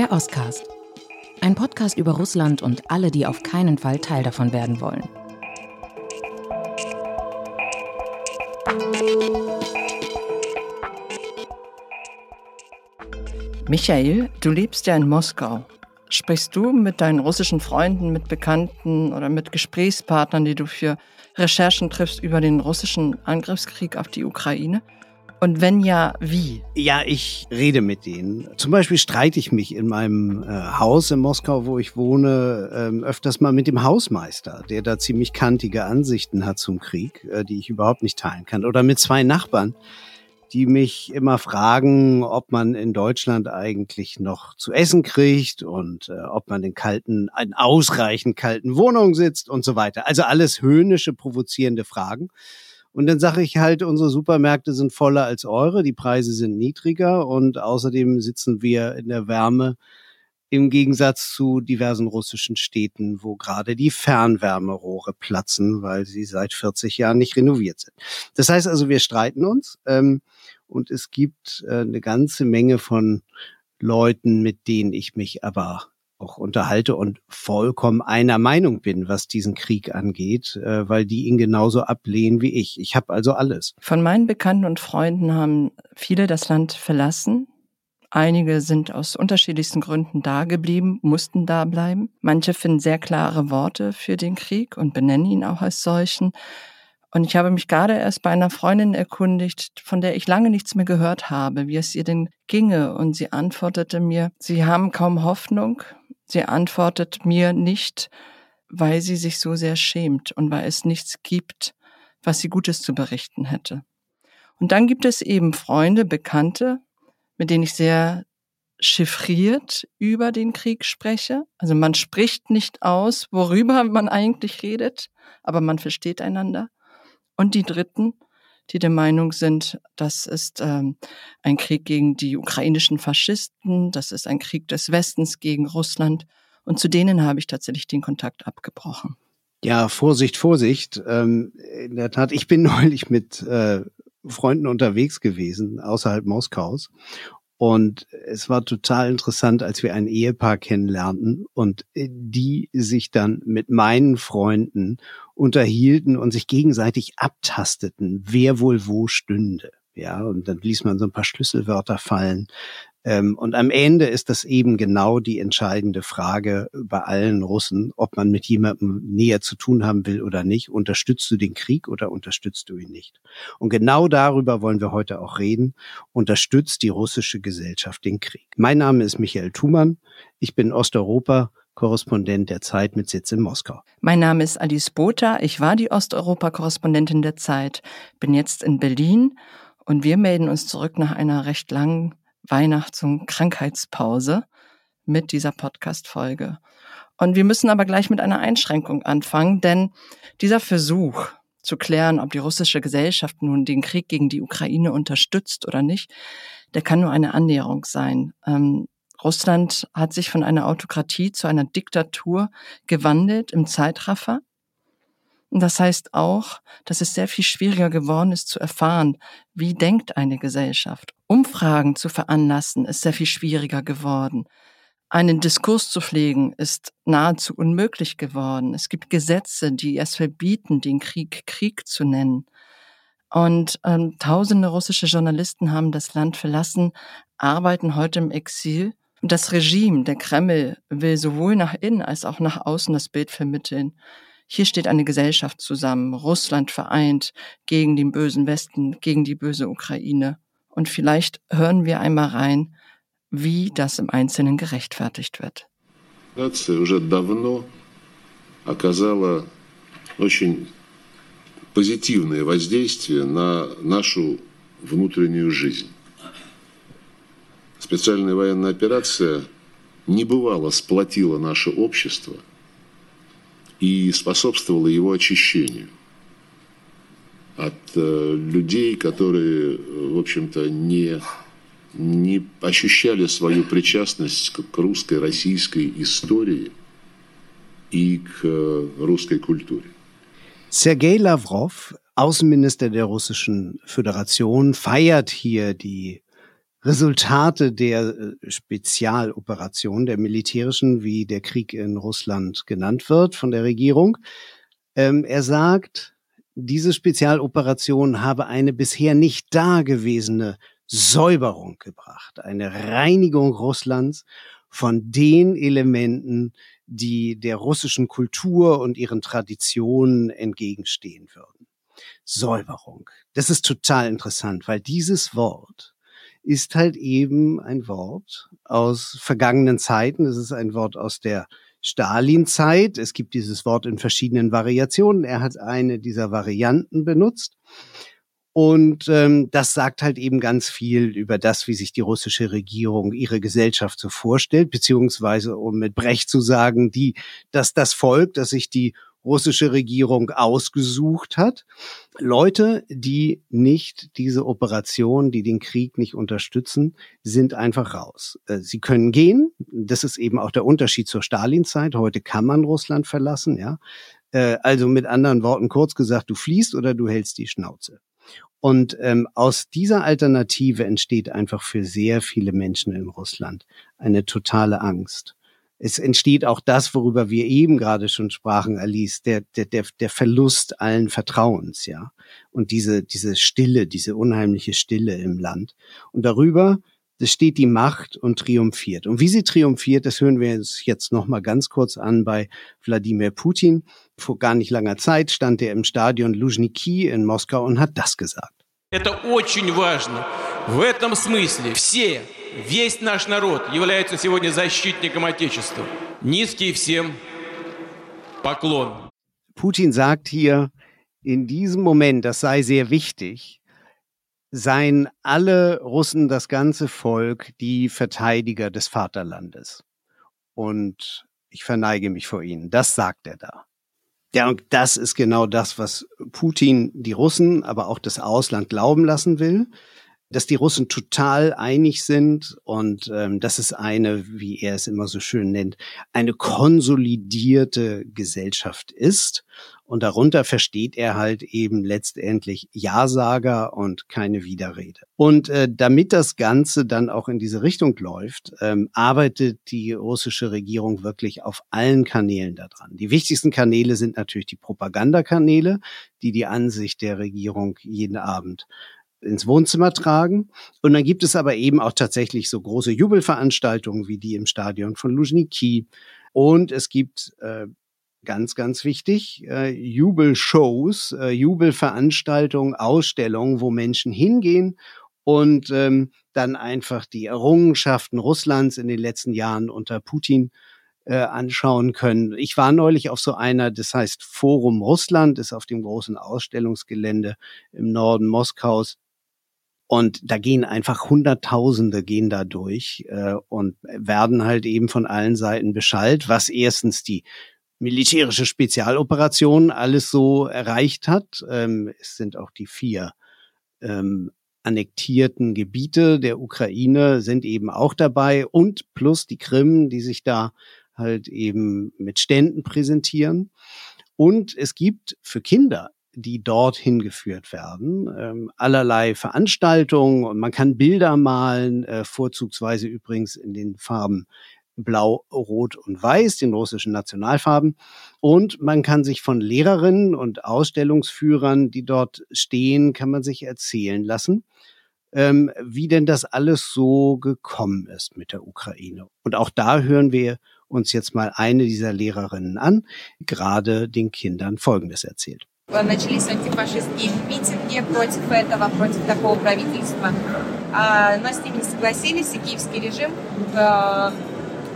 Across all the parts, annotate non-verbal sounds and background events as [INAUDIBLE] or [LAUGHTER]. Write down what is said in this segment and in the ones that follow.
Der Oscast. Ein Podcast über Russland und alle, die auf keinen Fall Teil davon werden wollen. Michael, du lebst ja in Moskau. Sprichst du mit deinen russischen Freunden, mit Bekannten oder mit Gesprächspartnern, die du für Recherchen triffst über den russischen Angriffskrieg auf die Ukraine? Und wenn ja, wie? Ja, ich rede mit denen. Zum Beispiel streite ich mich in meinem äh, Haus in Moskau, wo ich wohne, ähm, öfters mal mit dem Hausmeister, der da ziemlich kantige Ansichten hat zum Krieg, äh, die ich überhaupt nicht teilen kann. Oder mit zwei Nachbarn, die mich immer fragen, ob man in Deutschland eigentlich noch zu essen kriegt und äh, ob man in kalten, in ausreichend kalten Wohnungen sitzt und so weiter. Also alles höhnische, provozierende Fragen. Und dann sage ich halt, unsere Supermärkte sind voller als eure, die Preise sind niedriger und außerdem sitzen wir in der Wärme im Gegensatz zu diversen russischen Städten, wo gerade die Fernwärmerohre platzen, weil sie seit 40 Jahren nicht renoviert sind. Das heißt also, wir streiten uns ähm, und es gibt äh, eine ganze Menge von Leuten, mit denen ich mich aber auch unterhalte und vollkommen einer Meinung bin, was diesen Krieg angeht, äh, weil die ihn genauso ablehnen wie ich. Ich habe also alles. Von meinen Bekannten und Freunden haben viele das Land verlassen. Einige sind aus unterschiedlichsten Gründen da geblieben, mussten da bleiben. Manche finden sehr klare Worte für den Krieg und benennen ihn auch als solchen. Und ich habe mich gerade erst bei einer Freundin erkundigt, von der ich lange nichts mehr gehört habe, wie es ihr denn ginge. Und sie antwortete mir, sie haben kaum Hoffnung. Sie antwortet mir nicht, weil sie sich so sehr schämt und weil es nichts gibt, was sie Gutes zu berichten hätte. Und dann gibt es eben Freunde, Bekannte, mit denen ich sehr chiffriert über den Krieg spreche. Also man spricht nicht aus, worüber man eigentlich redet, aber man versteht einander. Und die Dritten, die der Meinung sind, das ist ähm, ein Krieg gegen die ukrainischen Faschisten, das ist ein Krieg des Westens gegen Russland. Und zu denen habe ich tatsächlich den Kontakt abgebrochen. Ja, Vorsicht, Vorsicht. Ähm, in der Tat, ich bin [LAUGHS] neulich mit äh, Freunden unterwegs gewesen, außerhalb Moskaus. Und es war total interessant, als wir ein Ehepaar kennenlernten und äh, die sich dann mit meinen Freunden unterhielten und sich gegenseitig abtasteten, wer wohl wo stünde. Ja, und dann ließ man so ein paar Schlüsselwörter fallen. Ähm, und am Ende ist das eben genau die entscheidende Frage bei allen Russen, ob man mit jemandem näher zu tun haben will oder nicht. Unterstützt du den Krieg oder unterstützt du ihn nicht? Und genau darüber wollen wir heute auch reden. Unterstützt die russische Gesellschaft den Krieg? Mein Name ist Michael Thumann. Ich bin Osteuropa Korrespondent der Zeit mit Sitz in Moskau. Mein Name ist Alice Botha. Ich war die Osteuropa-Korrespondentin der Zeit, bin jetzt in Berlin und wir melden uns zurück nach einer recht langen Weihnachts- und Krankheitspause mit dieser Podcast-Folge. Und wir müssen aber gleich mit einer Einschränkung anfangen, denn dieser Versuch zu klären, ob die russische Gesellschaft nun den Krieg gegen die Ukraine unterstützt oder nicht, der kann nur eine Annäherung sein. Ähm, Russland hat sich von einer Autokratie zu einer Diktatur gewandelt im Zeitraffer. Das heißt auch, dass es sehr viel schwieriger geworden ist zu erfahren, wie denkt eine Gesellschaft. Umfragen zu veranlassen ist sehr viel schwieriger geworden. Einen Diskurs zu pflegen ist nahezu unmöglich geworden. Es gibt Gesetze, die es verbieten, den Krieg Krieg zu nennen. Und ähm, tausende russische Journalisten haben das Land verlassen, arbeiten heute im Exil. Das Regime, der Kreml, will sowohl nach innen als auch nach außen das Bild vermitteln. Hier steht eine Gesellschaft zusammen, Russland vereint gegen den bösen Westen, gegen die böse Ukraine. Und vielleicht hören wir einmal rein, wie das im Einzelnen gerechtfertigt wird. уже давно оказала очень позитивное воздействие на нашу внутреннюю жизнь. Специальная военная операция небывало сплотила наше общество – и способствовало его очищению от э, людей, которые, в общем-то, не, не ощущали свою причастность к, к русской, российской истории и к э, русской культуре. Sergei Lavrov, Außenminister der Russischen Föderation, feiert hier die Resultate der äh, Spezialoperation, der militärischen, wie der Krieg in Russland genannt wird von der Regierung. Ähm, er sagt, diese Spezialoperation habe eine bisher nicht dagewesene Säuberung gebracht, eine Reinigung Russlands von den Elementen, die der russischen Kultur und ihren Traditionen entgegenstehen würden. Säuberung. Das ist total interessant, weil dieses Wort ist halt eben ein Wort aus vergangenen Zeiten. Es ist ein Wort aus der Stalin-Zeit. Es gibt dieses Wort in verschiedenen Variationen. Er hat eine dieser Varianten benutzt. Und ähm, das sagt halt eben ganz viel über das, wie sich die russische Regierung ihre Gesellschaft so vorstellt, beziehungsweise um mit Brecht zu sagen, die, dass das Volk, dass sich die russische Regierung ausgesucht hat. Leute, die nicht diese Operation, die den Krieg nicht unterstützen, sind einfach raus. Äh, sie können gehen. Das ist eben auch der Unterschied zur Stalinzeit. Heute kann man Russland verlassen, ja. Äh, also mit anderen Worten kurz gesagt, du fliehst oder du hältst die Schnauze. Und ähm, aus dieser Alternative entsteht einfach für sehr viele Menschen in Russland eine totale Angst es entsteht auch das, worüber wir eben gerade schon sprachen, Alice, der, der, der, der Verlust allen Vertrauens, ja. Und diese, diese Stille, diese unheimliche Stille im Land. Und darüber, das steht die Macht und triumphiert. Und wie sie triumphiert, das hören wir uns jetzt nochmal ganz kurz an bei Wladimir Putin. Vor gar nicht langer Zeit stand er im Stadion Luzhniki in Moskau und hat das gesagt. Это очень важно. В этом смысле все весь наш народ является сегодня защитником Отечества. Низкий всем поклон. Putin sagt hier, in diesem Moment, das sei sehr wichtig, seien alle Russen, das ganze Volk, die Verteidiger des Vaterlandes. Und ich verneige mich vor ihnen. Das sagt er da. Ja, und das ist genau das, was Putin die Russen, aber auch das Ausland glauben lassen will dass die Russen total einig sind und ähm, dass es eine, wie er es immer so schön nennt, eine konsolidierte Gesellschaft ist. Und darunter versteht er halt eben letztendlich Ja-Sager und keine Widerrede. Und äh, damit das Ganze dann auch in diese Richtung läuft, ähm, arbeitet die russische Regierung wirklich auf allen Kanälen daran. Die wichtigsten Kanäle sind natürlich die Propagandakanäle, die die Ansicht der Regierung jeden Abend ins Wohnzimmer tragen. Und dann gibt es aber eben auch tatsächlich so große Jubelveranstaltungen wie die im Stadion von Luzhniki. Und es gibt äh, ganz, ganz wichtig, äh, Jubelshows, äh, Jubelveranstaltungen, Ausstellungen, wo Menschen hingehen und ähm, dann einfach die Errungenschaften Russlands in den letzten Jahren unter Putin äh, anschauen können. Ich war neulich auf so einer, das heißt Forum Russland, ist auf dem großen Ausstellungsgelände im Norden Moskaus. Und da gehen einfach Hunderttausende gehen da durch äh, und werden halt eben von allen Seiten beschallt, was erstens die militärische Spezialoperation alles so erreicht hat. Ähm, es sind auch die vier ähm, annektierten Gebiete der Ukraine sind eben auch dabei und plus die Krim, die sich da halt eben mit Ständen präsentieren. Und es gibt für Kinder die dorthin geführt werden. Ähm, allerlei Veranstaltungen und man kann Bilder malen, äh, vorzugsweise übrigens in den Farben Blau, Rot und Weiß, den russischen Nationalfarben. Und man kann sich von Lehrerinnen und Ausstellungsführern, die dort stehen, kann man sich erzählen lassen, ähm, wie denn das alles so gekommen ist mit der Ukraine. Und auch da hören wir uns jetzt mal eine dieser Lehrerinnen an, gerade den Kindern Folgendes erzählt. Начались антифашистские митинги против этого, против такого правительства. Но с ними не согласились, и киевский режим э,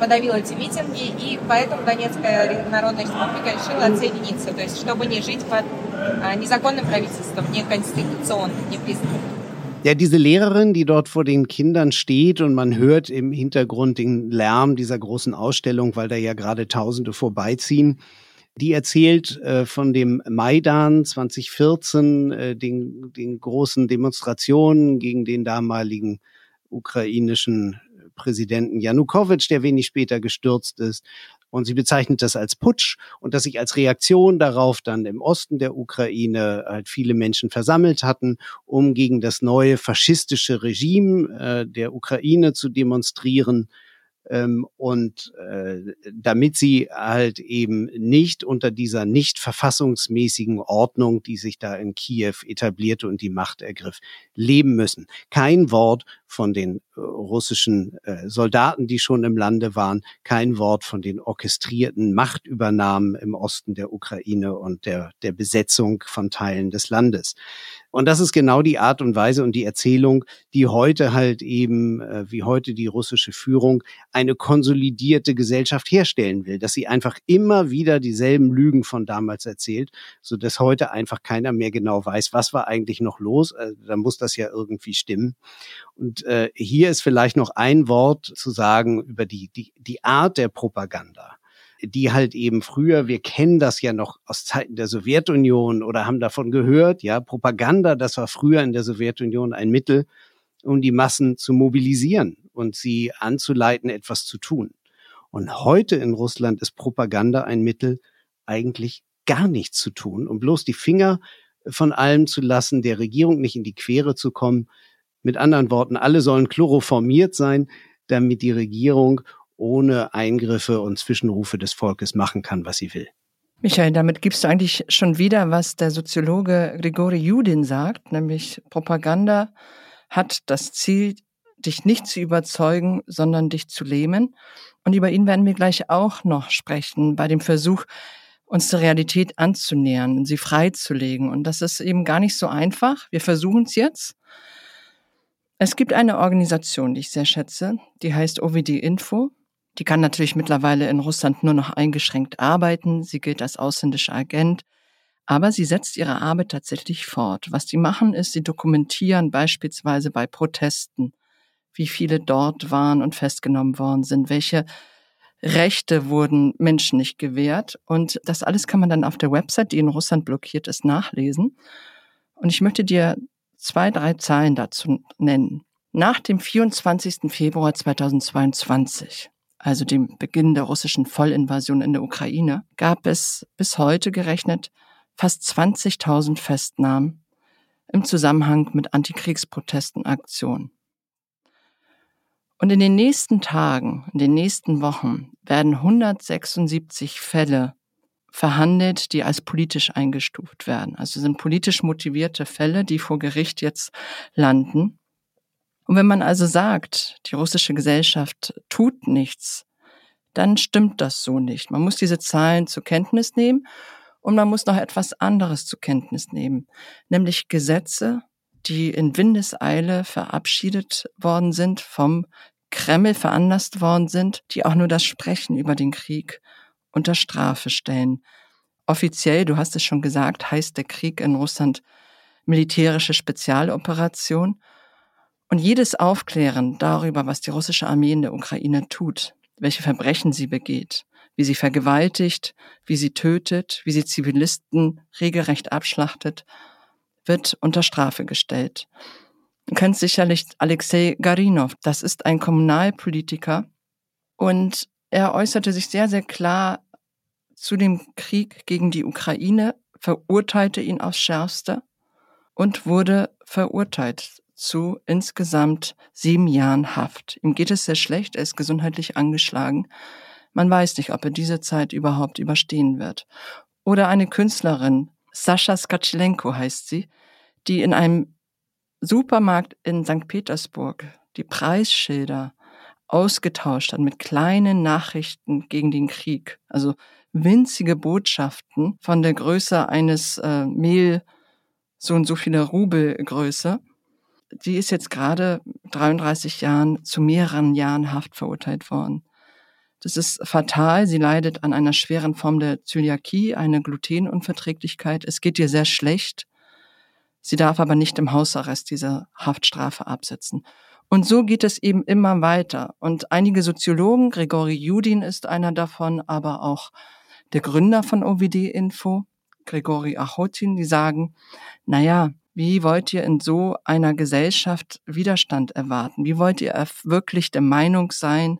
подавил эти митинги, и поэтому Донецкая Народная Республика решила отсоединиться, то есть чтобы не жить под незаконным правительством, не конституционным, не признанным. Ja, diese Lehrerin, die dort vor den Kindern steht und man hört im Hintergrund den Lärm dieser großen Ausstellung, weil da ja gerade Tausende vorbeiziehen, die erzählt äh, von dem Maidan 2014, äh, den, den großen Demonstrationen gegen den damaligen ukrainischen Präsidenten Janukowitsch, der wenig später gestürzt ist. Und sie bezeichnet das als Putsch und dass sich als Reaktion darauf dann im Osten der Ukraine halt viele Menschen versammelt hatten, um gegen das neue faschistische Regime äh, der Ukraine zu demonstrieren. Ähm, und äh, damit sie halt eben nicht unter dieser nicht verfassungsmäßigen Ordnung, die sich da in Kiew etablierte und die Macht ergriff, leben müssen. Kein Wort von den äh, russischen äh, Soldaten, die schon im Lande waren, kein Wort von den orchestrierten Machtübernahmen im Osten der Ukraine und der, der Besetzung von Teilen des Landes. Und das ist genau die Art und Weise und die Erzählung, die heute halt eben, äh, wie heute die russische Führung, eine konsolidierte Gesellschaft herstellen will, dass sie einfach immer wieder dieselben Lügen von damals erzählt, so dass heute einfach keiner mehr genau weiß, was war eigentlich noch los. Äh, da muss das ja irgendwie stimmen. Und äh, hier ist vielleicht noch ein Wort zu sagen über die, die, die Art der Propaganda die halt eben früher, wir kennen das ja noch aus Zeiten der Sowjetunion oder haben davon gehört, ja, Propaganda, das war früher in der Sowjetunion ein Mittel, um die Massen zu mobilisieren und sie anzuleiten, etwas zu tun. Und heute in Russland ist Propaganda ein Mittel, eigentlich gar nichts zu tun, um bloß die Finger von allem zu lassen, der Regierung nicht in die Quere zu kommen, mit anderen Worten, alle sollen chloroformiert sein, damit die Regierung ohne Eingriffe und Zwischenrufe des Volkes machen kann, was sie will. Michael, damit gibst du eigentlich schon wieder, was der Soziologe Grigori Judin sagt, nämlich Propaganda hat das Ziel, dich nicht zu überzeugen, sondern dich zu lähmen. Und über ihn werden wir gleich auch noch sprechen, bei dem Versuch, uns der Realität anzunähern und sie freizulegen. Und das ist eben gar nicht so einfach. Wir versuchen es jetzt. Es gibt eine Organisation, die ich sehr schätze, die heißt OVD Info. Die kann natürlich mittlerweile in Russland nur noch eingeschränkt arbeiten. Sie gilt als ausländischer Agent. Aber sie setzt ihre Arbeit tatsächlich fort. Was sie machen, ist, sie dokumentieren beispielsweise bei Protesten, wie viele dort waren und festgenommen worden sind, welche Rechte wurden Menschen nicht gewährt. Und das alles kann man dann auf der Website, die in Russland blockiert ist, nachlesen. Und ich möchte dir zwei, drei Zahlen dazu nennen. Nach dem 24. Februar 2022, also dem Beginn der russischen Vollinvasion in der Ukraine, gab es bis heute gerechnet fast 20.000 Festnahmen im Zusammenhang mit Antikriegsprotestenaktionen. Und in den nächsten Tagen, in den nächsten Wochen werden 176 Fälle verhandelt, die als politisch eingestuft werden. Also sind politisch motivierte Fälle, die vor Gericht jetzt landen. Und wenn man also sagt, die russische Gesellschaft tut nichts, dann stimmt das so nicht. Man muss diese Zahlen zur Kenntnis nehmen und man muss noch etwas anderes zur Kenntnis nehmen, nämlich Gesetze, die in Windeseile verabschiedet worden sind, vom Kreml veranlasst worden sind, die auch nur das Sprechen über den Krieg unter Strafe stellen. Offiziell, du hast es schon gesagt, heißt der Krieg in Russland militärische Spezialoperation. Und jedes Aufklären darüber, was die russische Armee in der Ukraine tut, welche Verbrechen sie begeht, wie sie vergewaltigt, wie sie tötet, wie sie Zivilisten regelrecht abschlachtet, wird unter Strafe gestellt. Du kennst sicherlich Alexei Garinov, das ist ein Kommunalpolitiker und er äußerte sich sehr, sehr klar zu dem Krieg gegen die Ukraine, verurteilte ihn aufs Schärfste und wurde verurteilt zu insgesamt sieben Jahren Haft. Ihm geht es sehr schlecht, er ist gesundheitlich angeschlagen. Man weiß nicht, ob er diese Zeit überhaupt überstehen wird. Oder eine Künstlerin, Sascha Skatschenko heißt sie, die in einem Supermarkt in St. Petersburg die Preisschilder ausgetauscht hat mit kleinen Nachrichten gegen den Krieg. Also winzige Botschaften von der Größe eines äh, Mehl, so und so viele Rubel Größe. Die ist jetzt gerade 33 Jahren zu mehreren Jahren Haft verurteilt worden. Das ist fatal. Sie leidet an einer schweren Form der Zöliakie, eine Glutenunverträglichkeit. Es geht ihr sehr schlecht. Sie darf aber nicht im Hausarrest diese Haftstrafe absetzen. Und so geht es eben immer weiter. Und einige Soziologen, Grigori Judin ist einer davon, aber auch der Gründer von OVD Info, Grigori Achotin, die sagen, na ja, wie wollt ihr in so einer Gesellschaft Widerstand erwarten? Wie wollt ihr wirklich der Meinung sein,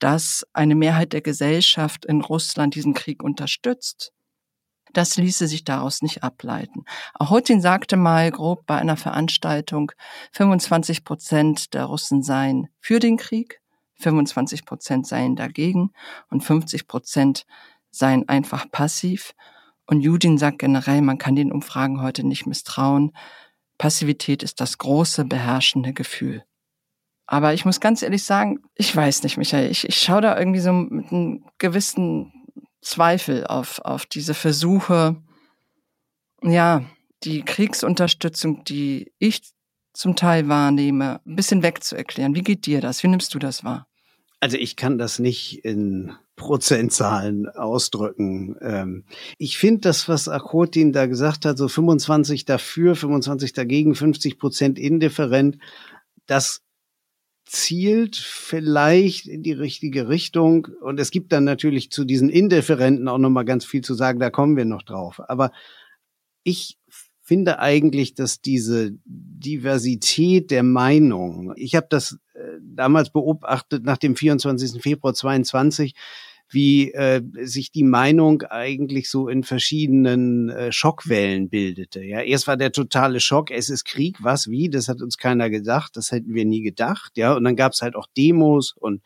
dass eine Mehrheit der Gesellschaft in Russland diesen Krieg unterstützt. Das ließe sich daraus nicht ableiten. Ahotin sagte mal grob bei einer Veranstaltung, 25 Prozent der Russen seien für den Krieg, 25 Prozent seien dagegen und 50 Prozent seien einfach passiv. Und Judin sagt generell, man kann den Umfragen heute nicht misstrauen. Passivität ist das große beherrschende Gefühl. Aber ich muss ganz ehrlich sagen, ich weiß nicht, Michael, ich, ich schaue da irgendwie so mit einem gewissen Zweifel auf, auf diese Versuche, ja, die Kriegsunterstützung, die ich zum Teil wahrnehme, ein bisschen wegzuerklären. Wie geht dir das? Wie nimmst du das wahr? Also ich kann das nicht in Prozentzahlen ausdrücken. Ähm, ich finde das, was Akotin da gesagt hat, so 25 dafür, 25 dagegen, 50 Prozent indifferent, das zielt vielleicht in die richtige Richtung. Und es gibt dann natürlich zu diesen Indifferenten auch nochmal ganz viel zu sagen, da kommen wir noch drauf. Aber ich finde eigentlich, dass diese Diversität der Meinung, ich habe das äh, damals beobachtet nach dem 24. Februar 22, wie äh, sich die Meinung eigentlich so in verschiedenen äh, Schockwellen bildete. Ja, erst war der totale Schock, es ist Krieg, was, wie, das hat uns keiner gedacht, das hätten wir nie gedacht. Ja, und dann gab es halt auch Demos und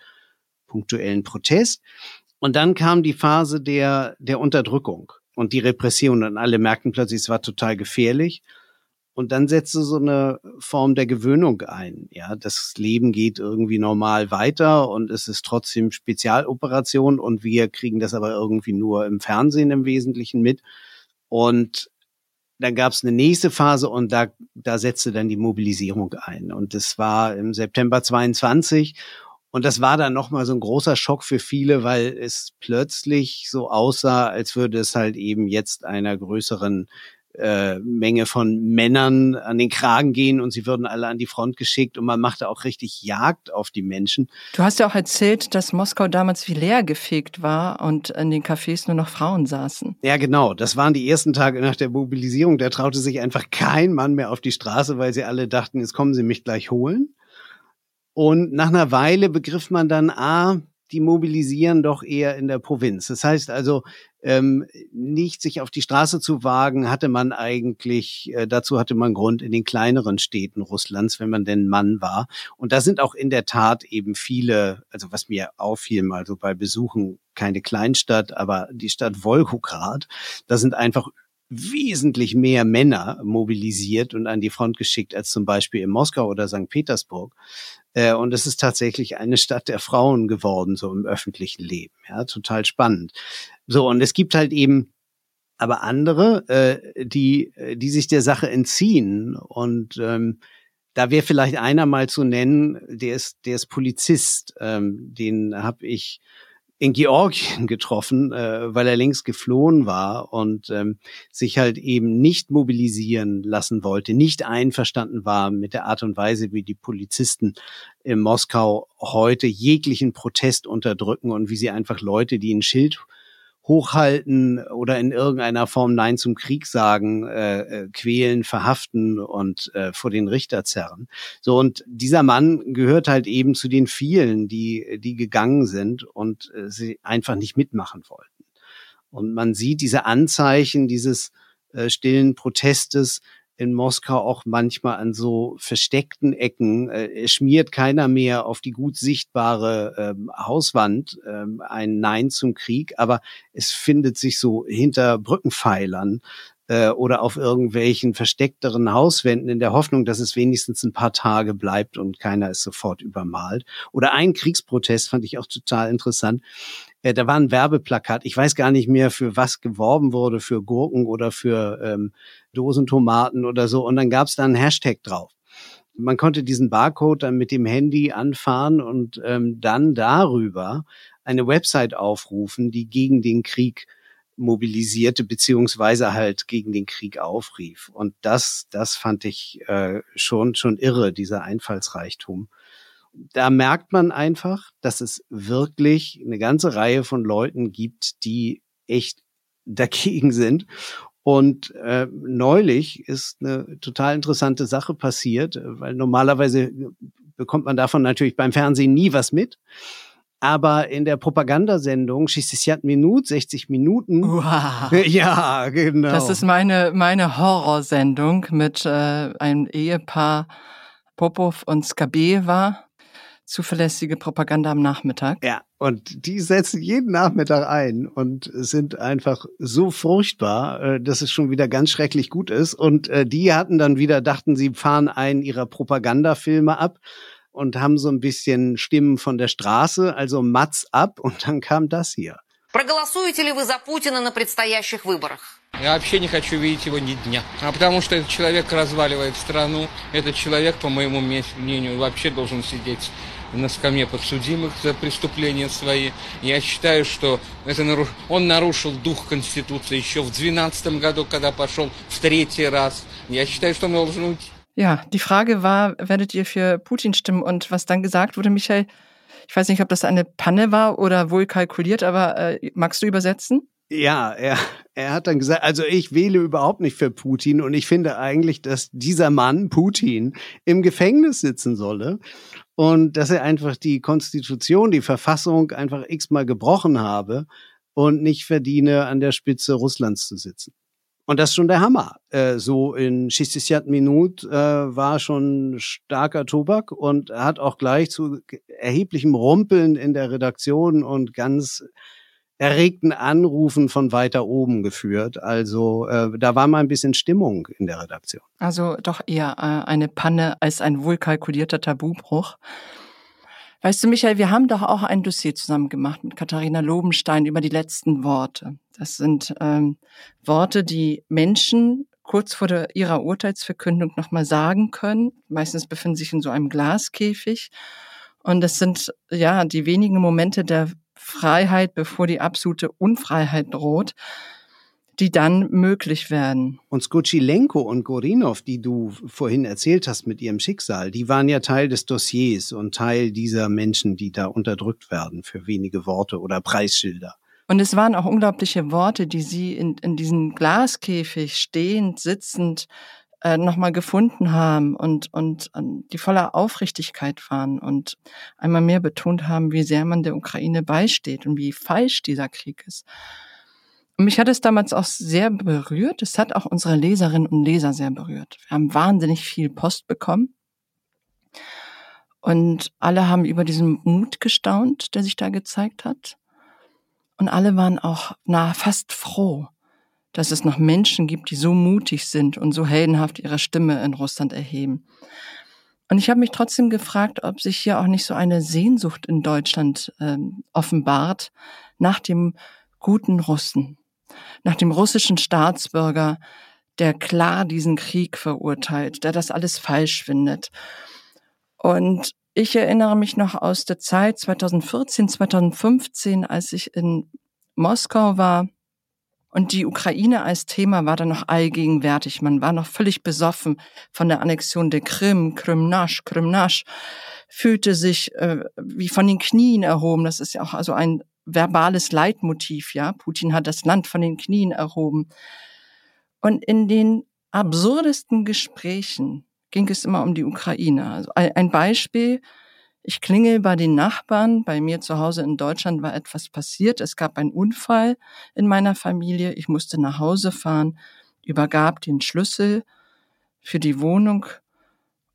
punktuellen Protest. Und dann kam die Phase der, der Unterdrückung und die Repression und alle merkten plötzlich, es war total gefährlich. Und dann setzte so eine Form der Gewöhnung ein. Ja, das Leben geht irgendwie normal weiter und es ist trotzdem Spezialoperation und wir kriegen das aber irgendwie nur im Fernsehen im Wesentlichen mit. Und dann gab es eine nächste Phase und da, da setzte dann die Mobilisierung ein. Und das war im September 22 und das war dann nochmal so ein großer Schock für viele, weil es plötzlich so aussah, als würde es halt eben jetzt einer größeren äh, Menge von Männern an den Kragen gehen und sie würden alle an die Front geschickt und man machte auch richtig Jagd auf die Menschen. Du hast ja auch erzählt, dass Moskau damals wie leer gefegt war und in den Cafés nur noch Frauen saßen. Ja, genau. Das waren die ersten Tage nach der Mobilisierung. Da traute sich einfach kein Mann mehr auf die Straße, weil sie alle dachten, jetzt kommen sie mich gleich holen. Und nach einer Weile begriff man dann, ah, die mobilisieren doch eher in der Provinz. Das heißt also, ähm, nicht sich auf die Straße zu wagen, hatte man eigentlich, äh, dazu hatte man Grund in den kleineren Städten Russlands, wenn man denn Mann war. Und da sind auch in der Tat eben viele, also was mir auffiel mal so bei Besuchen, keine Kleinstadt, aber die Stadt Wolgograd, da sind einfach wesentlich mehr Männer mobilisiert und an die Front geschickt als zum Beispiel in Moskau oder St. Petersburg. Äh, und es ist tatsächlich eine Stadt der Frauen geworden, so im öffentlichen Leben. Ja, total spannend. So, und es gibt halt eben aber andere, äh, die, die sich der Sache entziehen. Und ähm, da wäre vielleicht einer mal zu nennen, der ist, der ist Polizist. Ähm, den habe ich in Georgien getroffen, äh, weil er längst geflohen war und ähm, sich halt eben nicht mobilisieren lassen wollte, nicht einverstanden war mit der Art und Weise, wie die Polizisten in Moskau heute jeglichen Protest unterdrücken und wie sie einfach Leute, die ein Schild hochhalten oder in irgendeiner Form Nein zum Krieg sagen, äh, äh, quälen, verhaften und äh, vor den Richter zerren. So und dieser Mann gehört halt eben zu den vielen, die die gegangen sind und äh, sie einfach nicht mitmachen wollten. Und man sieht diese Anzeichen dieses äh, stillen Protestes in Moskau auch manchmal an so versteckten Ecken. Äh, schmiert keiner mehr auf die gut sichtbare ähm, Hauswand ähm, ein Nein zum Krieg, aber es findet sich so hinter Brückenpfeilern äh, oder auf irgendwelchen versteckteren Hauswänden in der Hoffnung, dass es wenigstens ein paar Tage bleibt und keiner ist sofort übermalt. Oder ein Kriegsprotest fand ich auch total interessant. Äh, da war ein Werbeplakat. Ich weiß gar nicht mehr, für was geworben wurde, für Gurken oder für ähm, Dosentomaten oder so. Und dann gab es da einen Hashtag drauf. Man konnte diesen Barcode dann mit dem Handy anfahren und ähm, dann darüber eine Website aufrufen, die gegen den Krieg mobilisierte beziehungsweise halt gegen den Krieg aufrief. Und das, das fand ich äh, schon schon irre, dieser Einfallsreichtum. Da merkt man einfach, dass es wirklich eine ganze Reihe von Leuten gibt, die echt dagegen sind und äh, neulich ist eine total interessante Sache passiert, weil normalerweise bekommt man davon natürlich beim Fernsehen nie was mit. Aber in der Propagandasendung 60 Minuten, 60 Minuten. Wow. [LAUGHS] Ja, genau. Das ist meine, meine Horrorsendung mit äh, einem Ehepaar Popov und Skabeva. Zuverlässige Propaganda am Nachmittag. Ja, und die setzen jeden Nachmittag ein und sind einfach so furchtbar, äh, dass es schon wieder ganz schrecklich gut ist. Und äh, die hatten dann wieder, dachten, sie fahren einen ihrer Propagandafilme ab und haben so ein bisschen Stimmen von der Straße, also Mats ab [LAUGHS] und dann kam das hier. Проголосуете ли вы за Путина на предстоящих выборах? Я вообще не хочу видеть его ни дня. А потому что этот человек разваливает страну. Этот человек, по моему мнению, вообще должен сидеть на скамье подсудимых за преступления свои. Я считаю, что это наруш... он нарушил дух Конституции еще в 2012 году, когда пошел в третий раз. Я считаю, что он должен уйти. Ja, die Frage war, werdet ihr für Putin stimmen? Und was dann gesagt wurde, Michael, ich weiß nicht, ob das eine Panne war oder wohl kalkuliert, aber äh, magst du übersetzen? Ja, er, er hat dann gesagt, also ich wähle überhaupt nicht für Putin und ich finde eigentlich, dass dieser Mann, Putin, im Gefängnis sitzen solle und dass er einfach die Konstitution, die Verfassung einfach x-mal gebrochen habe und nicht verdiene, an der Spitze Russlands zu sitzen. Und das ist schon der Hammer. Äh, so in 60 Minut äh, war schon starker Tobak und hat auch gleich zu erheblichem Rumpeln in der Redaktion und ganz erregten Anrufen von weiter oben geführt. Also äh, da war mal ein bisschen Stimmung in der Redaktion. Also doch eher äh, eine Panne als ein wohlkalkulierter Tabubruch. Weißt du, Michael, wir haben doch auch ein Dossier zusammen gemacht mit Katharina Lobenstein über die letzten Worte. Das sind ähm, Worte, die Menschen kurz vor der, ihrer Urteilsverkündung nochmal sagen können. Meistens befinden sich in so einem Glaskäfig. Und das sind ja die wenigen Momente der Freiheit, bevor die absolute Unfreiheit droht die dann möglich werden. Und Skuchilenko und Gorinov, die du vorhin erzählt hast mit ihrem Schicksal, die waren ja Teil des Dossiers und Teil dieser Menschen, die da unterdrückt werden für wenige Worte oder Preisschilder. Und es waren auch unglaubliche Worte, die sie in, in diesem Glaskäfig stehend, sitzend äh, nochmal gefunden haben und, und, und die voller Aufrichtigkeit waren und einmal mehr betont haben, wie sehr man der Ukraine beisteht und wie falsch dieser Krieg ist. Mich hat es damals auch sehr berührt. Es hat auch unsere Leserinnen und Leser sehr berührt. Wir haben wahnsinnig viel Post bekommen. Und alle haben über diesen Mut gestaunt, der sich da gezeigt hat. Und alle waren auch na, fast froh, dass es noch Menschen gibt, die so mutig sind und so heldenhaft ihre Stimme in Russland erheben. Und ich habe mich trotzdem gefragt, ob sich hier auch nicht so eine Sehnsucht in Deutschland ähm, offenbart nach dem guten Russen, nach dem russischen Staatsbürger, der klar diesen Krieg verurteilt, der das alles falsch findet. Und ich erinnere mich noch aus der Zeit 2014, 2015, als ich in Moskau war und die Ukraine als Thema war dann noch allgegenwärtig. Man war noch völlig besoffen von der Annexion der Krim, Krimnasch, Krimnasch, fühlte sich äh, wie von den Knien erhoben. Das ist ja auch also ein verbales Leitmotiv, ja. Putin hat das Land von den Knien erhoben. Und in den absurdesten Gesprächen ging es immer um die Ukraine. Also ein Beispiel, ich klingel bei den Nachbarn, bei mir zu Hause in Deutschland war etwas passiert, es gab einen Unfall in meiner Familie, ich musste nach Hause fahren, übergab den Schlüssel für die Wohnung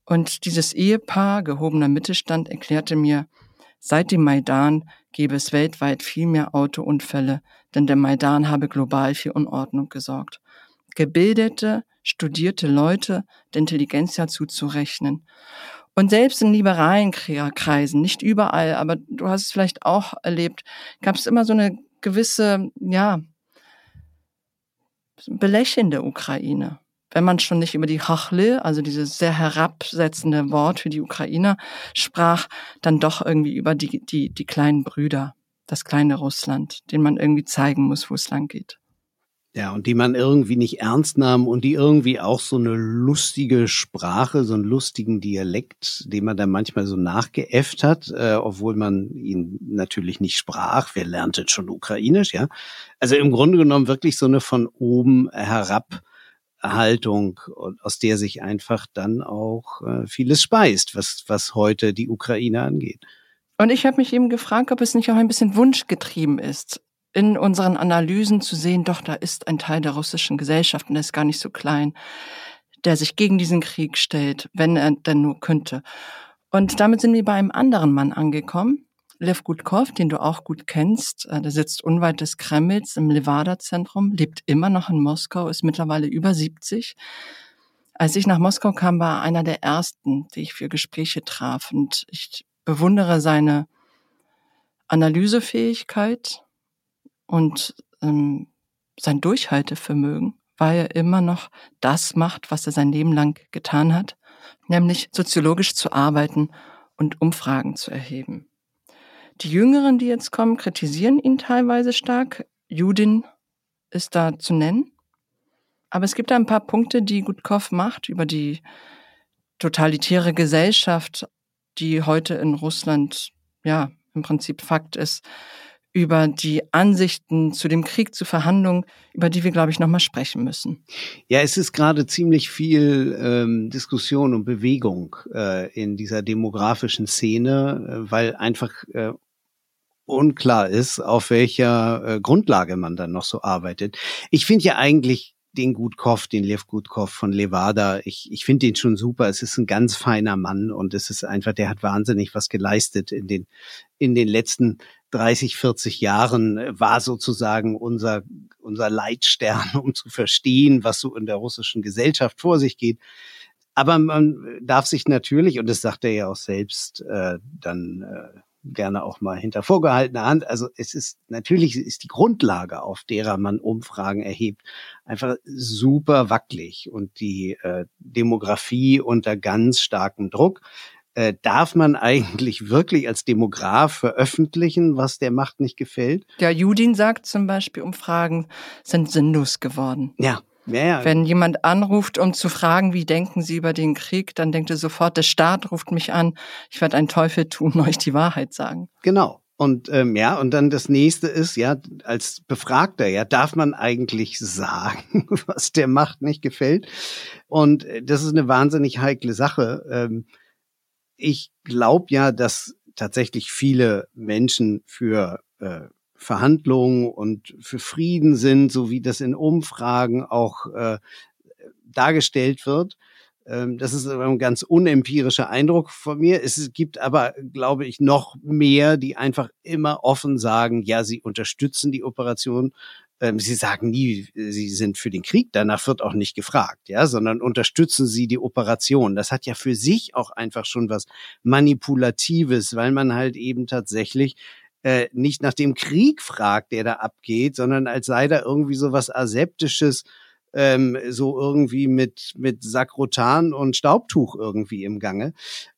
und dieses Ehepaar, gehobener Mittelstand, erklärte mir, Seit dem Maidan gebe es weltweit viel mehr Autounfälle, denn der Maidan habe global für Unordnung gesorgt. Gebildete, studierte Leute der Intelligenzia zuzurechnen. Und selbst in liberalen Kreisen, nicht überall, aber du hast es vielleicht auch erlebt, gab es immer so eine gewisse, ja, belächelnde Ukraine wenn man schon nicht über die Hachle, also dieses sehr herabsetzende Wort für die Ukrainer, sprach, dann doch irgendwie über die, die, die kleinen Brüder, das kleine Russland, den man irgendwie zeigen muss, wo es lang geht. Ja, und die man irgendwie nicht ernst nahm und die irgendwie auch so eine lustige Sprache, so einen lustigen Dialekt, den man dann manchmal so nachgeäfft hat, äh, obwohl man ihn natürlich nicht sprach. Wer lernte schon Ukrainisch, ja? Also im Grunde genommen wirklich so eine von oben herab Haltung, aus der sich einfach dann auch äh, vieles speist, was, was heute die Ukraine angeht. Und ich habe mich eben gefragt, ob es nicht auch ein bisschen wunschgetrieben ist, in unseren Analysen zu sehen, doch, da ist ein Teil der russischen Gesellschaft, und der ist gar nicht so klein, der sich gegen diesen Krieg stellt, wenn er denn nur könnte. Und damit sind wir bei einem anderen Mann angekommen, Lev Gutkov, den du auch gut kennst. Äh, der sitzt unweit des Kremls im Levada-Zentrum, lebt immer noch in Moskau, ist mittlerweile über 70. Als ich nach Moskau kam, war er einer der ersten, die ich für Gespräche traf. Und ich bewundere seine Analysefähigkeit und ähm, sein Durchhaltevermögen, weil er immer noch das macht, was er sein Leben lang getan hat, nämlich soziologisch zu arbeiten und Umfragen zu erheben. Die Jüngeren, die jetzt kommen, kritisieren ihn teilweise stark. Judin ist da zu nennen. Aber es gibt da ein paar Punkte, die Gutkov macht über die totalitäre Gesellschaft, die heute in Russland ja im Prinzip Fakt ist, über die Ansichten zu dem Krieg, zu Verhandlungen, über die wir, glaube ich, nochmal sprechen müssen. Ja, es ist gerade ziemlich viel ähm, Diskussion und Bewegung äh, in dieser demografischen Szene, äh, weil einfach äh, unklar ist, auf welcher äh, Grundlage man dann noch so arbeitet. Ich finde ja eigentlich den Gutkov, den Lev Gutkov von Levada. Ich, ich finde den schon super. Es ist ein ganz feiner Mann und es ist einfach, der hat wahnsinnig was geleistet in den, in den letzten 30, 40 Jahren war sozusagen unser, unser Leitstern, [LAUGHS] um zu verstehen, was so in der russischen Gesellschaft vor sich geht. Aber man darf sich natürlich, und das sagt er ja auch selbst, äh, dann äh, gerne auch mal hinter vorgehaltener Hand. Also es ist natürlich ist die Grundlage, auf derer man Umfragen erhebt, einfach super wackelig und die äh, Demografie unter ganz starkem Druck. Äh, darf man eigentlich wirklich als Demograf veröffentlichen, was der Macht nicht gefällt? Der Judin sagt zum Beispiel, Umfragen sind sinnlos geworden. Ja, ja. Wenn jemand anruft, um zu fragen, wie denken Sie über den Krieg, dann denkt er sofort, der Staat ruft mich an, ich werde einen Teufel tun, [LAUGHS] euch die Wahrheit sagen. Genau. Und ähm, ja, und dann das nächste ist, ja, als Befragter, ja, darf man eigentlich sagen, [LAUGHS] was der Macht nicht gefällt. Und äh, das ist eine wahnsinnig heikle Sache. Ähm, ich glaube ja, dass tatsächlich viele Menschen für äh, Verhandlungen und für Frieden sind, so wie das in Umfragen auch äh, dargestellt wird. Ähm, das ist ein ganz unempirischer Eindruck von mir. Es gibt aber, glaube ich, noch mehr, die einfach immer offen sagen, ja, sie unterstützen die Operation. Ähm, sie sagen nie, sie sind für den Krieg. Danach wird auch nicht gefragt, ja, sondern unterstützen sie die Operation. Das hat ja für sich auch einfach schon was Manipulatives, weil man halt eben tatsächlich äh, nicht nach dem Krieg fragt, der da abgeht, sondern als sei da irgendwie so was Aseptisches, ähm, so irgendwie mit, mit Sakrotan und Staubtuch irgendwie im Gange.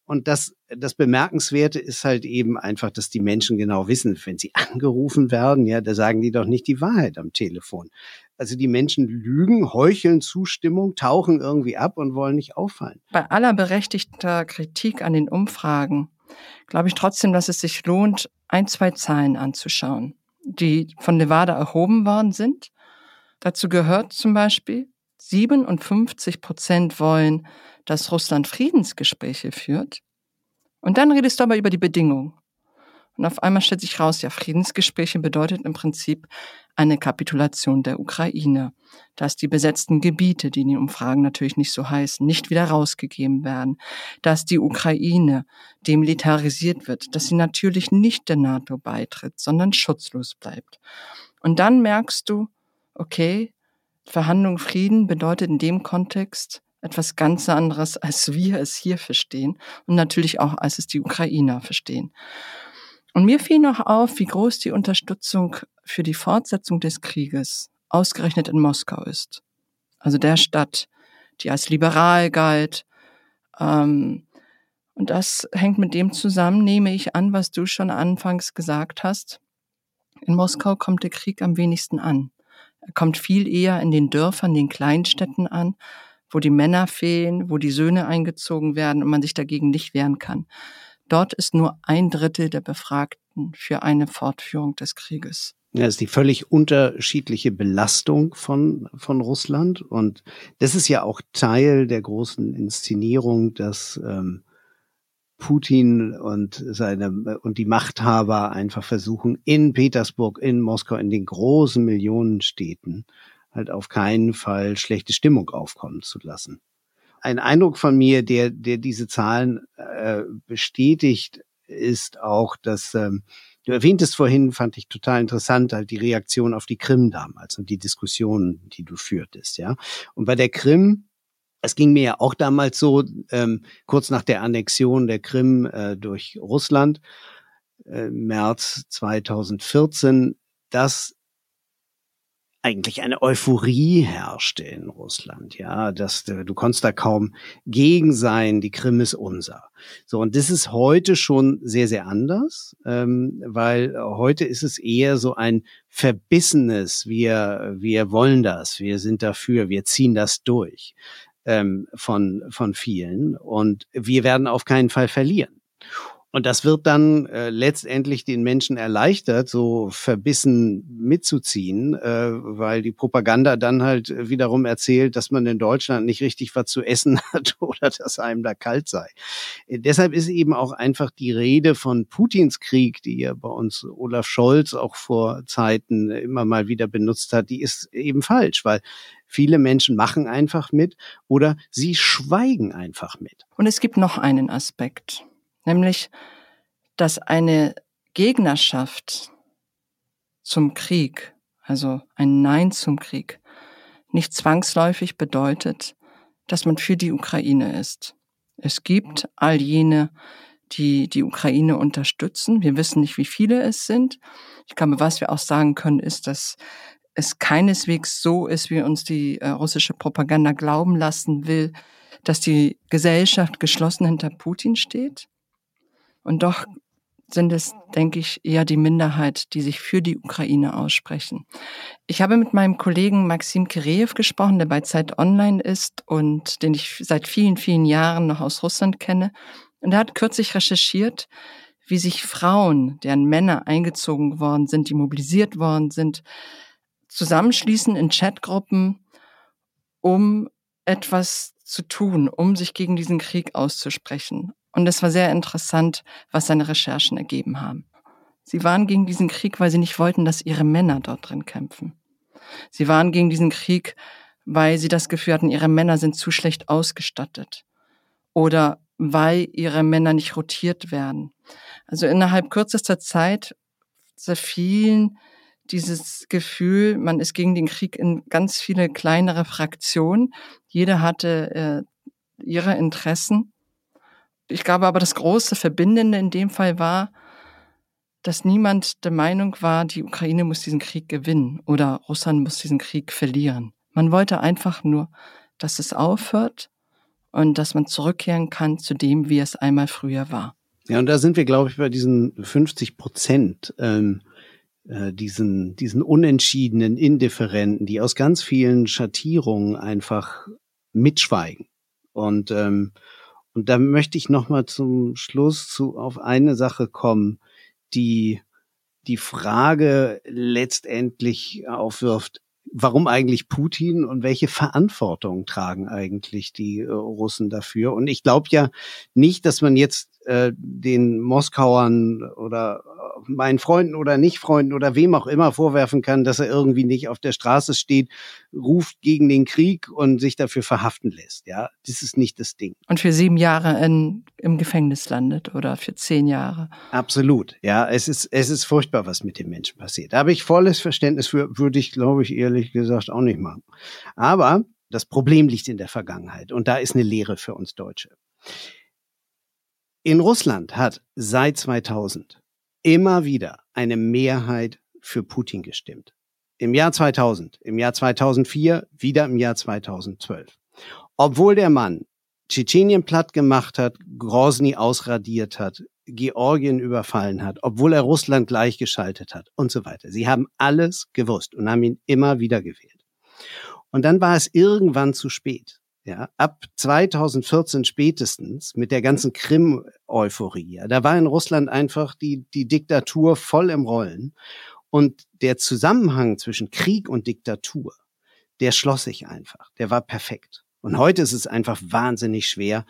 Und das, das Bemerkenswerte ist halt eben einfach, dass die Menschen genau wissen, wenn sie [LAUGHS] angerufen werden, ja, da sagen die doch nicht die Wahrheit am Telefon. Also die Menschen lügen, heucheln Zustimmung, tauchen irgendwie ab und wollen nicht auffallen. Bei aller berechtigter Kritik an den Umfragen glaube ich trotzdem, dass es sich lohnt, ein, zwei Zahlen anzuschauen, die von Nevada erhoben worden sind. Dazu gehört zum Beispiel, 57 Prozent wollen, dass Russland Friedensgespräche führt. Und dann redest du aber über die Bedingungen. Und auf einmal stellt sich raus, ja, Friedensgespräche bedeutet im Prinzip eine Kapitulation der Ukraine, dass die besetzten Gebiete, die in den Umfragen natürlich nicht so heißen, nicht wieder rausgegeben werden, dass die Ukraine demilitarisiert wird, dass sie natürlich nicht der NATO beitritt, sondern schutzlos bleibt. Und dann merkst du, okay, Verhandlung Frieden bedeutet in dem Kontext etwas ganz anderes, als wir es hier verstehen und natürlich auch, als es die Ukrainer verstehen. Und mir fiel noch auf, wie groß die Unterstützung für die Fortsetzung des Krieges ausgerechnet in Moskau ist. Also der Stadt, die als liberal galt. Ähm, und das hängt mit dem zusammen, nehme ich an, was du schon anfangs gesagt hast. In Moskau kommt der Krieg am wenigsten an. Er kommt viel eher in den Dörfern, den Kleinstädten an, wo die Männer fehlen, wo die Söhne eingezogen werden und man sich dagegen nicht wehren kann. Dort ist nur ein Drittel der Befragten für eine Fortführung des Krieges. Ja, das ist die völlig unterschiedliche Belastung von, von Russland. Und das ist ja auch Teil der großen Inszenierung, dass ähm, Putin und seine und die Machthaber einfach versuchen in Petersburg, in Moskau, in den großen Millionenstädten halt auf keinen Fall schlechte Stimmung aufkommen zu lassen. Ein Eindruck von mir, der der diese Zahlen äh, bestätigt, ist auch, dass ähm, Du erwähntest vorhin, fand ich total interessant, halt die Reaktion auf die Krim damals und die Diskussionen, die du führtest, ja. Und bei der Krim, es ging mir ja auch damals so, ähm, kurz nach der Annexion der Krim äh, durch Russland, äh, März 2014, dass eigentlich eine Euphorie herrschte in Russland, ja, dass du, du konntest da kaum gegen sein, die Krim ist unser. So, und das ist heute schon sehr, sehr anders, ähm, weil heute ist es eher so ein verbissenes, wir, wir wollen das, wir sind dafür, wir ziehen das durch ähm, von, von vielen und wir werden auf keinen Fall verlieren. Und das wird dann äh, letztendlich den Menschen erleichtert, so verbissen mitzuziehen, äh, weil die Propaganda dann halt wiederum erzählt, dass man in Deutschland nicht richtig was zu essen [LAUGHS] hat oder dass einem da kalt sei. Äh, deshalb ist eben auch einfach die Rede von Putins Krieg, die ja bei uns Olaf Scholz auch vor Zeiten immer mal wieder benutzt hat, die ist eben falsch, weil Viele Menschen machen einfach mit oder sie schweigen einfach mit. Und es gibt noch einen Aspekt nämlich dass eine Gegnerschaft zum Krieg, also ein Nein zum Krieg, nicht zwangsläufig bedeutet, dass man für die Ukraine ist. Es gibt all jene, die die Ukraine unterstützen. Wir wissen nicht, wie viele es sind. Ich glaube, was wir auch sagen können, ist, dass es keineswegs so ist, wie uns die äh, russische Propaganda glauben lassen will, dass die Gesellschaft geschlossen hinter Putin steht. Und doch sind es, denke ich, eher die Minderheit, die sich für die Ukraine aussprechen. Ich habe mit meinem Kollegen Maxim Kireev gesprochen, der bei Zeit Online ist und den ich seit vielen, vielen Jahren noch aus Russland kenne. Und er hat kürzlich recherchiert, wie sich Frauen, deren Männer eingezogen worden sind, die mobilisiert worden sind, zusammenschließen in Chatgruppen, um etwas zu tun, um sich gegen diesen Krieg auszusprechen. Und es war sehr interessant, was seine Recherchen ergeben haben. Sie waren gegen diesen Krieg, weil sie nicht wollten, dass ihre Männer dort drin kämpfen. Sie waren gegen diesen Krieg, weil sie das Gefühl hatten, ihre Männer sind zu schlecht ausgestattet. Oder weil ihre Männer nicht rotiert werden. Also innerhalb kürzester Zeit zerfielen dieses Gefühl, man ist gegen den Krieg in ganz viele kleinere Fraktionen. Jeder hatte äh, ihre Interessen. Ich glaube aber, das große Verbindende in dem Fall war, dass niemand der Meinung war, die Ukraine muss diesen Krieg gewinnen oder Russland muss diesen Krieg verlieren. Man wollte einfach nur, dass es aufhört und dass man zurückkehren kann zu dem, wie es einmal früher war. Ja, und da sind wir, glaube ich, bei diesen 50 Prozent, ähm, äh, diesen, diesen unentschiedenen, indifferenten, die aus ganz vielen Schattierungen einfach mitschweigen. Und ähm, und da möchte ich noch mal zum Schluss zu auf eine Sache kommen, die die Frage letztendlich aufwirft, warum eigentlich Putin und welche Verantwortung tragen eigentlich die äh, Russen dafür? Und ich glaube ja nicht, dass man jetzt äh, den Moskauern oder meinen Freunden oder Nicht-Freunden oder wem auch immer vorwerfen kann, dass er irgendwie nicht auf der Straße steht, ruft gegen den Krieg und sich dafür verhaften lässt. Ja, das ist nicht das Ding. Und für sieben Jahre in, im Gefängnis landet oder für zehn Jahre. Absolut. Ja, es ist, es ist furchtbar, was mit dem Menschen passiert. Da habe ich volles Verständnis für, würde ich, glaube ich, ehrlich gesagt auch nicht machen. Aber das Problem liegt in der Vergangenheit und da ist eine Lehre für uns Deutsche. In Russland hat seit 2000 immer wieder eine Mehrheit für Putin gestimmt. Im Jahr 2000, im Jahr 2004, wieder im Jahr 2012. Obwohl der Mann Tschetschenien platt gemacht hat, Grozny ausradiert hat, Georgien überfallen hat, obwohl er Russland gleichgeschaltet hat und so weiter. Sie haben alles gewusst und haben ihn immer wieder gewählt. Und dann war es irgendwann zu spät. Ja, ab 2014 spätestens mit der ganzen Krim-Euphorie. Ja, da war in Russland einfach die, die Diktatur voll im Rollen. Und der Zusammenhang zwischen Krieg und Diktatur, der schloss sich einfach. Der war perfekt. Und heute ist es einfach wahnsinnig schwer,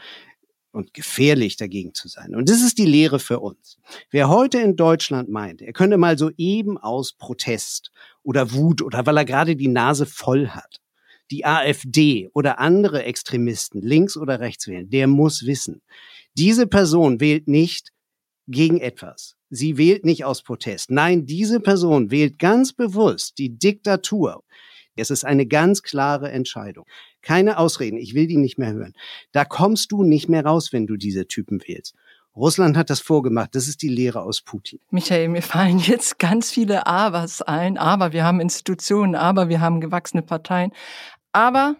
und gefährlich dagegen zu sein. Und das ist die Lehre für uns. Wer heute in Deutschland meint, er könne mal so eben aus Protest oder Wut oder weil er gerade die Nase voll hat, die AfD oder andere Extremisten links oder rechts wählen, der muss wissen, diese Person wählt nicht gegen etwas. Sie wählt nicht aus Protest. Nein, diese Person wählt ganz bewusst die Diktatur. Es ist eine ganz klare Entscheidung. Keine Ausreden, ich will die nicht mehr hören. Da kommst du nicht mehr raus, wenn du diese Typen wählst. Russland hat das vorgemacht. Das ist die Lehre aus Putin. Michael, mir fallen [LAUGHS] jetzt ganz viele Abers ein. Aber wir haben Institutionen, aber wir haben gewachsene Parteien. Aber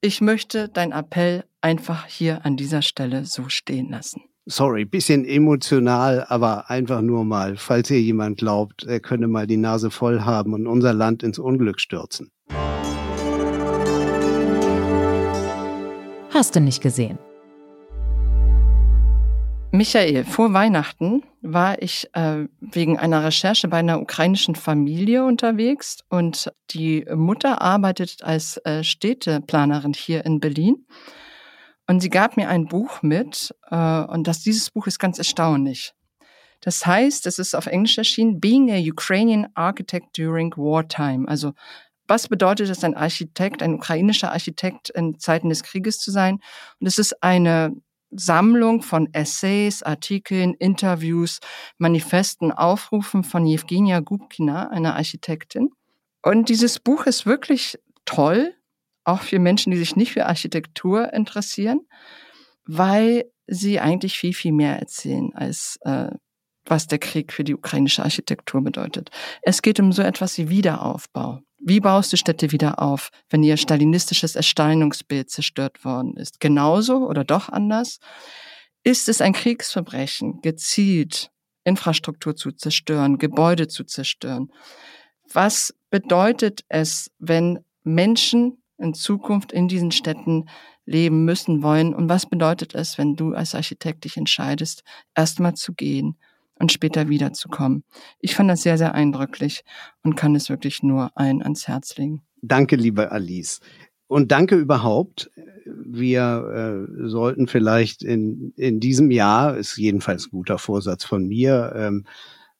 ich möchte dein Appell einfach hier an dieser Stelle so stehen lassen. Sorry, bisschen emotional, aber einfach nur mal, falls ihr jemand glaubt, er könne mal die Nase voll haben und unser Land ins Unglück stürzen. Hast du nicht gesehen? Michael, vor Weihnachten war ich äh, wegen einer Recherche bei einer ukrainischen Familie unterwegs und die Mutter arbeitet als äh, Städteplanerin hier in Berlin. Und sie gab mir ein Buch mit äh, und das, dieses Buch ist ganz erstaunlich. Das heißt, es ist auf Englisch erschienen, Being a Ukrainian Architect During Wartime. Also was bedeutet es, ein Architekt, ein ukrainischer Architekt in Zeiten des Krieges zu sein? Und es ist eine Sammlung von Essays, Artikeln, Interviews, Manifesten, Aufrufen von Jewgenia Gubkina, einer Architektin. Und dieses Buch ist wirklich toll, auch für Menschen, die sich nicht für Architektur interessieren, weil sie eigentlich viel, viel mehr erzählen, als äh, was der Krieg für die ukrainische Architektur bedeutet. Es geht um so etwas wie Wiederaufbau. Wie baust du Städte wieder auf, wenn ihr stalinistisches Erscheinungsbild zerstört worden ist? Genauso oder doch anders? Ist es ein Kriegsverbrechen, gezielt Infrastruktur zu zerstören, Gebäude zu zerstören? Was bedeutet es, wenn Menschen in Zukunft in diesen Städten leben müssen wollen? Und was bedeutet es, wenn du als Architekt dich entscheidest, erstmal zu gehen und später wiederzukommen. Ich fand das sehr, sehr eindrücklich und kann es wirklich nur allen ans Herz legen. Danke, liebe Alice. Und danke überhaupt. Wir äh, sollten vielleicht in, in diesem Jahr, ist jedenfalls ein guter Vorsatz von mir, ähm,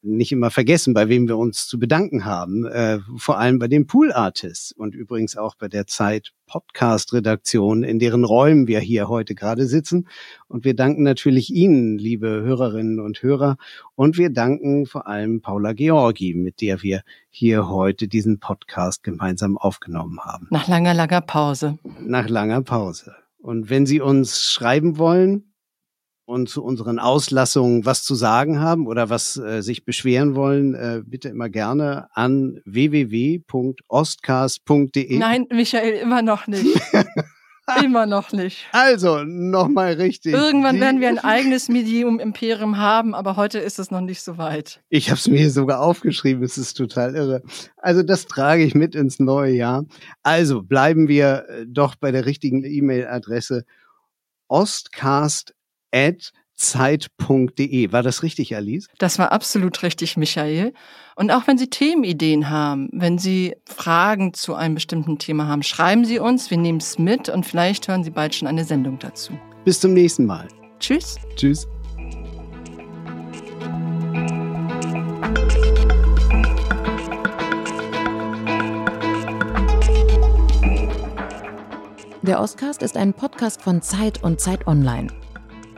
nicht immer vergessen, bei wem wir uns zu bedanken haben. Äh, vor allem bei den Pool Artists und übrigens auch bei der Zeit Podcast Redaktion, in deren Räumen wir hier heute gerade sitzen. Und wir danken natürlich Ihnen, liebe Hörerinnen und Hörer. Und wir danken vor allem Paula Georgi, mit der wir hier heute diesen Podcast gemeinsam aufgenommen haben. Nach langer, langer Pause. Nach langer Pause. Und wenn Sie uns schreiben wollen, und zu unseren Auslassungen was zu sagen haben oder was äh, sich beschweren wollen, äh, bitte immer gerne an www.ostcast.de. Nein, Michael, immer noch nicht. [LAUGHS] immer noch nicht. Also, nochmal richtig. Irgendwann Die, werden wir ein eigenes Medium-Imperium haben, aber heute ist es noch nicht so weit. Ich habe es mir sogar aufgeschrieben, es ist total irre. Also das trage ich mit ins neue Jahr. Also bleiben wir äh, doch bei der richtigen E-Mail-Adresse ostcast zeit.de. War das richtig, Alice? Das war absolut richtig, Michael. Und auch wenn Sie Themenideen haben, wenn Sie Fragen zu einem bestimmten Thema haben, schreiben Sie uns, wir nehmen es mit und vielleicht hören Sie bald schon eine Sendung dazu. Bis zum nächsten Mal. Tschüss. Tschüss. Der Oscast ist ein Podcast von Zeit und Zeit Online